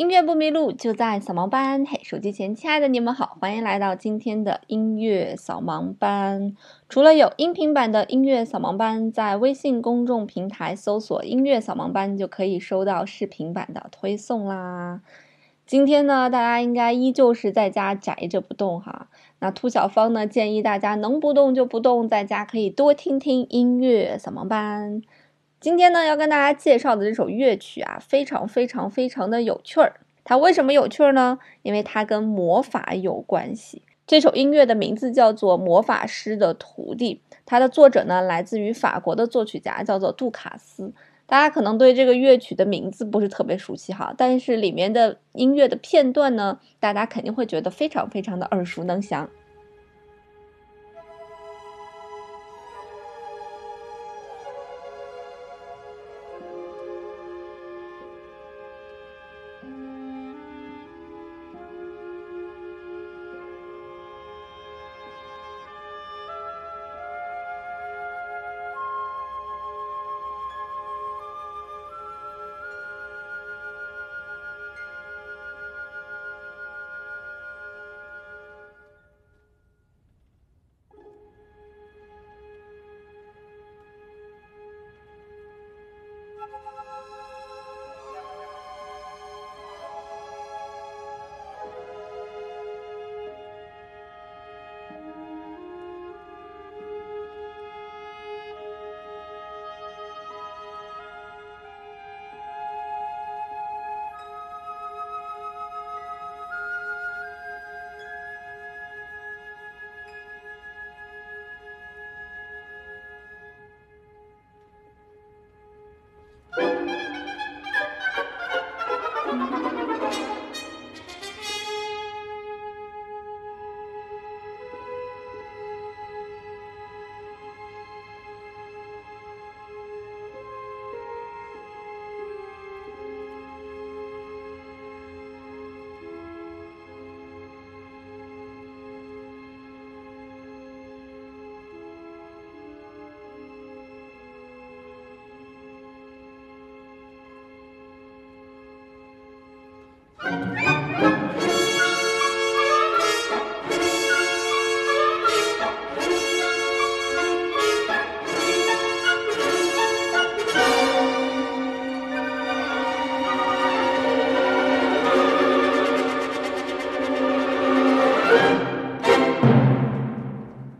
音乐不迷路，就在扫盲班。嘿，手机前，亲爱的你们好，欢迎来到今天的音乐扫盲班。除了有音频版的音乐扫盲班，在微信公众平台搜索“音乐扫盲班”，就可以收到视频版的推送啦。今天呢，大家应该依旧是在家宅着不动哈。那兔小芳呢，建议大家能不动就不动，在家可以多听听音乐扫盲班。今天呢，要跟大家介绍的这首乐曲啊，非常非常非常的有趣儿。它为什么有趣儿呢？因为它跟魔法有关系。这首音乐的名字叫做《魔法师的徒弟》，它的作者呢来自于法国的作曲家，叫做杜卡斯。大家可能对这个乐曲的名字不是特别熟悉哈，但是里面的音乐的片段呢，大家肯定会觉得非常非常的耳熟能详。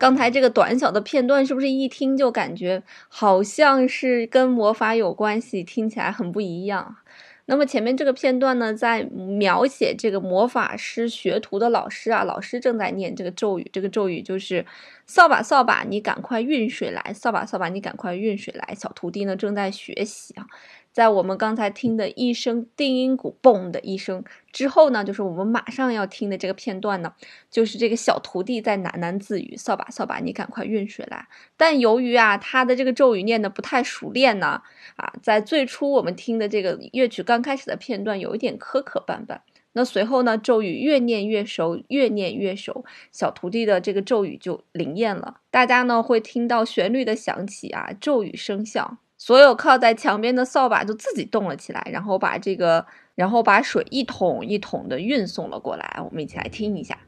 刚才这个短小的片段，是不是一听就感觉好像是跟魔法有关系，听起来很不一样？那么前面这个片段呢，在描写这个魔法师学徒的老师啊，老师正在念这个咒语，这个咒语就是“扫把扫把，你赶快运水来”，扫把扫把，你赶快运水来。小徒弟呢正在学习啊。在我们刚才听的一声定音鼓“嘣”的一声之后呢，就是我们马上要听的这个片段呢，就是这个小徒弟在喃喃自语：“扫把，扫把，你赶快运水来。”但由于啊，他的这个咒语念的不太熟练呢，啊，在最初我们听的这个乐曲刚开始的片段有一点磕磕绊绊。那随后呢，咒语越念越熟，越念越熟，小徒弟的这个咒语就灵验了。大家呢会听到旋律的响起啊，咒语生效。所有靠在墙边的扫把就自己动了起来，然后把这个，然后把水一桶一桶的运送了过来。我们一起来听一下。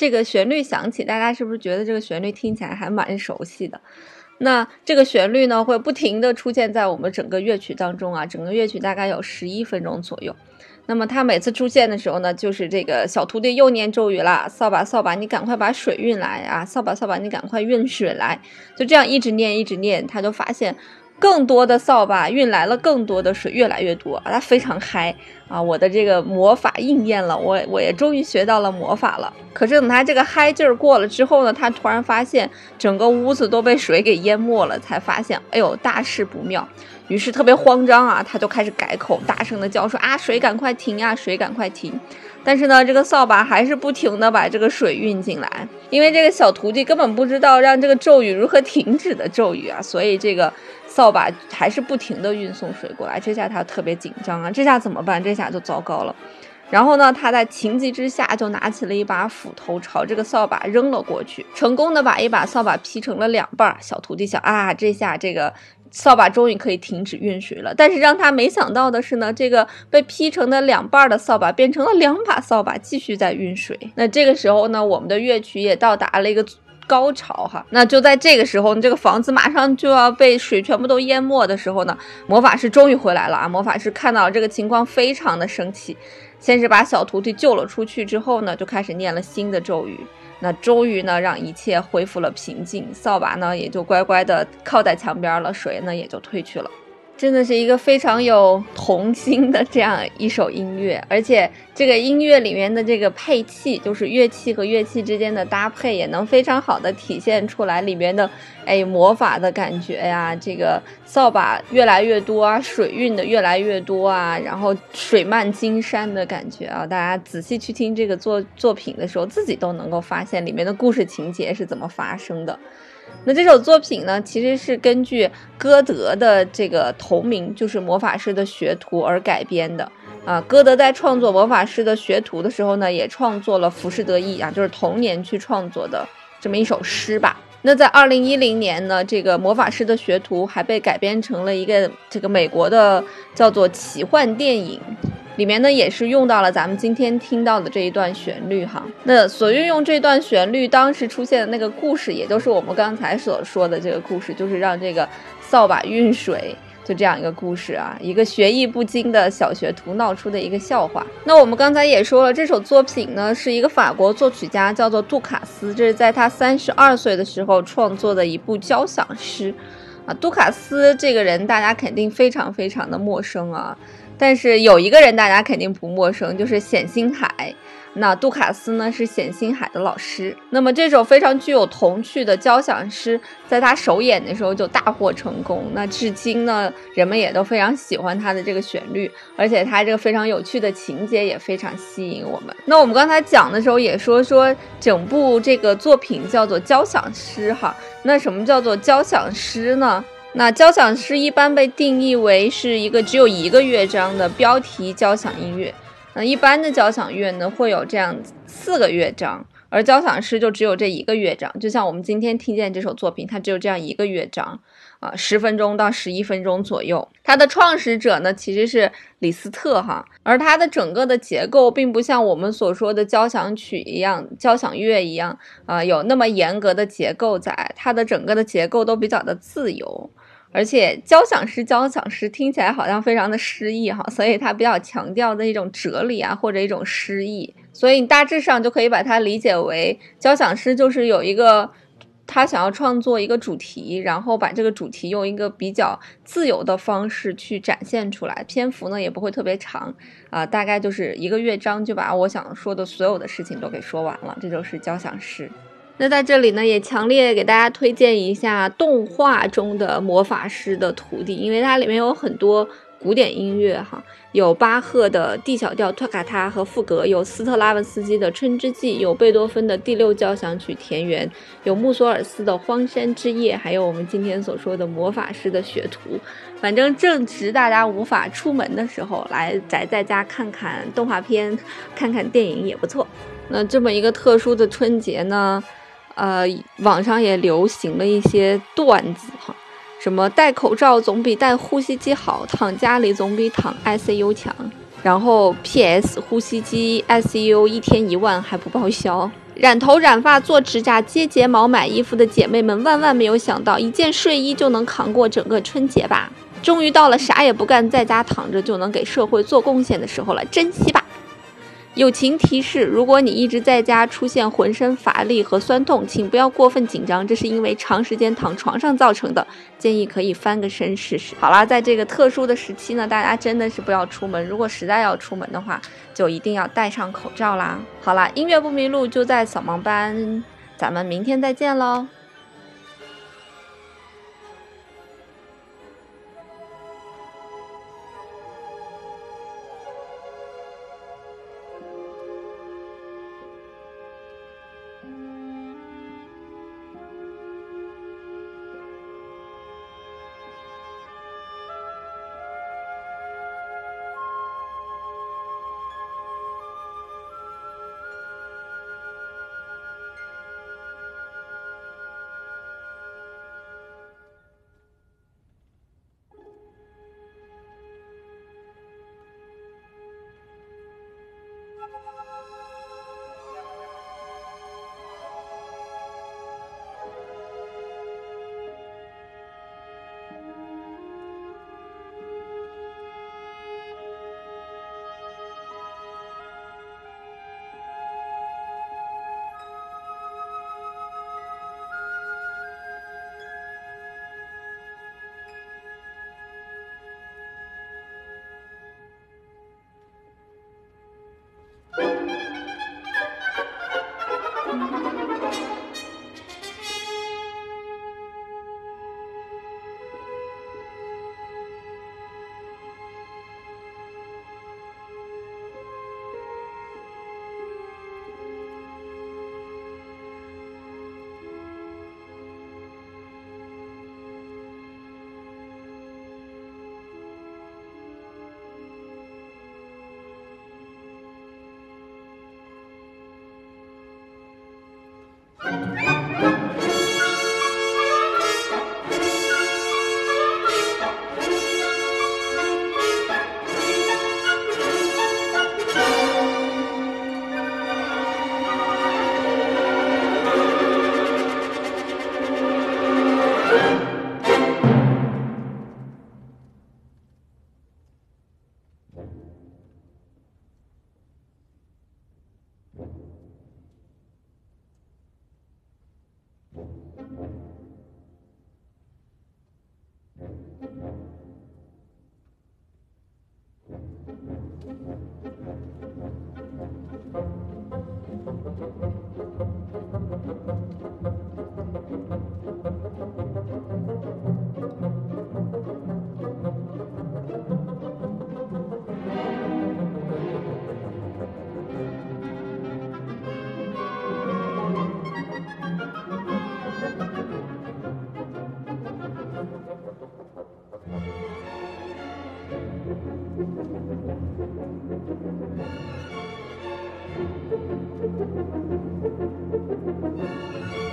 这个旋律响起，大家是不是觉得这个旋律听起来还蛮熟悉的？那这个旋律呢，会不停的出现在我们整个乐曲当中啊，整个乐曲大概有十一分钟左右。那么他每次出现的时候呢，就是这个小徒弟又念咒语了，扫把扫把，你赶快把水运来啊，扫把扫把，你赶快运水来，就这样一直念一直念，他就发现。更多的扫把运来了更多的水，越来越多，他非常嗨啊！我的这个魔法应验了，我我也终于学到了魔法了。可是等他这个嗨劲儿过了之后呢，他突然发现整个屋子都被水给淹没了，才发现哎呦大事不妙，于是特别慌张啊，他就开始改口，大声的叫说啊水赶快停呀，水赶快停！但是呢，这个扫把还是不停的把这个水运进来，因为这个小徒弟根本不知道让这个咒语如何停止的咒语啊，所以这个。扫把还是不停的运送水过来，这下他特别紧张啊！这下怎么办？这下就糟糕了。然后呢，他在情急之下就拿起了一把斧头，朝这个扫把扔了过去，成功的把一把扫把劈成了两半。小徒弟想啊，这下这个扫把终于可以停止运水了。但是让他没想到的是呢，这个被劈成的两半的扫把变成了两把扫把，继续在运水。那这个时候呢，我们的乐曲也到达了一个。高潮哈，那就在这个时候，这个房子马上就要被水全部都淹没的时候呢，魔法师终于回来了啊！魔法师看到这个情况，非常的生气，先是把小徒弟救了出去，之后呢，就开始念了新的咒语，那终于呢，让一切恢复了平静，扫把呢也就乖乖的靠在墙边了，水呢也就退去了。真的是一个非常有童心的这样一首音乐，而且这个音乐里面的这个配器，就是乐器和乐器之间的搭配，也能非常好的体现出来里面的哎魔法的感觉呀。这个扫把越来越多啊，水运的越来越多啊，然后水漫金山的感觉啊。大家仔细去听这个作作品的时候，自己都能够发现里面的故事情节是怎么发生的。那这首作品呢，其实是根据歌德的这个同名，就是魔法师的学徒而改编的啊。歌德在创作魔法师的学徒的时候呢，也创作了《浮士德一》啊，就是同年去创作的这么一首诗吧。那在二零一零年呢，这个魔法师的学徒还被改编成了一个这个美国的叫做奇幻电影。里面呢也是用到了咱们今天听到的这一段旋律哈。那所运用这段旋律，当时出现的那个故事，也就是我们刚才所说的这个故事，就是让这个扫把运水，就这样一个故事啊。一个学艺不精的小学徒闹出的一个笑话。那我们刚才也说了，这首作品呢是一个法国作曲家叫做杜卡斯，这是在他三十二岁的时候创作的一部交响诗啊。杜卡斯这个人，大家肯定非常非常的陌生啊。但是有一个人大家肯定不陌生，就是冼星海。那杜卡斯呢是冼星海的老师。那么这首非常具有童趣的交响诗，在他首演的时候就大获成功。那至今呢，人们也都非常喜欢他的这个旋律，而且他这个非常有趣的情节也非常吸引我们。那我们刚才讲的时候也说说，整部这个作品叫做交响诗哈。那什么叫做交响诗呢？那交响诗一般被定义为是一个只有一个乐章的标题交响音乐。那一般的交响乐呢，会有这样四个乐章。而交响诗就只有这一个乐章，就像我们今天听见这首作品，它只有这样一个乐章，啊，十分钟到十一分钟左右。它的创始者呢，其实是李斯特哈，而它的整个的结构并不像我们所说的交响曲一样，交响乐一样，啊，有那么严格的结构在，它的整个的结构都比较的自由。而且交响诗，交响诗听起来好像非常的诗意哈，所以它比较强调的一种哲理啊，或者一种诗意，所以你大致上就可以把它理解为交响诗就是有一个他想要创作一个主题，然后把这个主题用一个比较自由的方式去展现出来，篇幅呢也不会特别长啊，大概就是一个乐章就把我想说的所有的事情都给说完了，这就是交响诗。那在这里呢，也强烈给大家推荐一下动画中的魔法师的徒弟，因为它里面有很多古典音乐哈，有巴赫的 D 小调托卡塔和赋格，有斯特拉文斯基的春之祭，有贝多芬的第六交响曲田园，有穆索尔斯的荒山之夜，还有我们今天所说的魔法师的学徒。反正正值大家无法出门的时候，来宅在家看看动画片，看看电影也不错。那这么一个特殊的春节呢？呃，网上也流行了一些段子哈，什么戴口罩总比戴呼吸机好，躺家里总比躺 ICU 强。然后 PS 呼吸机 ICU 一天一万还不报销。染头染发、做指甲、接睫毛、买衣服的姐妹们，万万没有想到，一件睡衣就能扛过整个春节吧？终于到了啥也不干，在家躺着就能给社会做贡献的时候了，珍惜吧！友情提示：如果你一直在家出现浑身乏力和酸痛，请不要过分紧张，这是因为长时间躺床上造成的。建议可以翻个身试试。好啦，在这个特殊的时期呢，大家真的是不要出门。如果实在要出门的话，就一定要戴上口罩啦。好啦，音乐不迷路就在扫盲班，咱们明天再见喽。Thank you.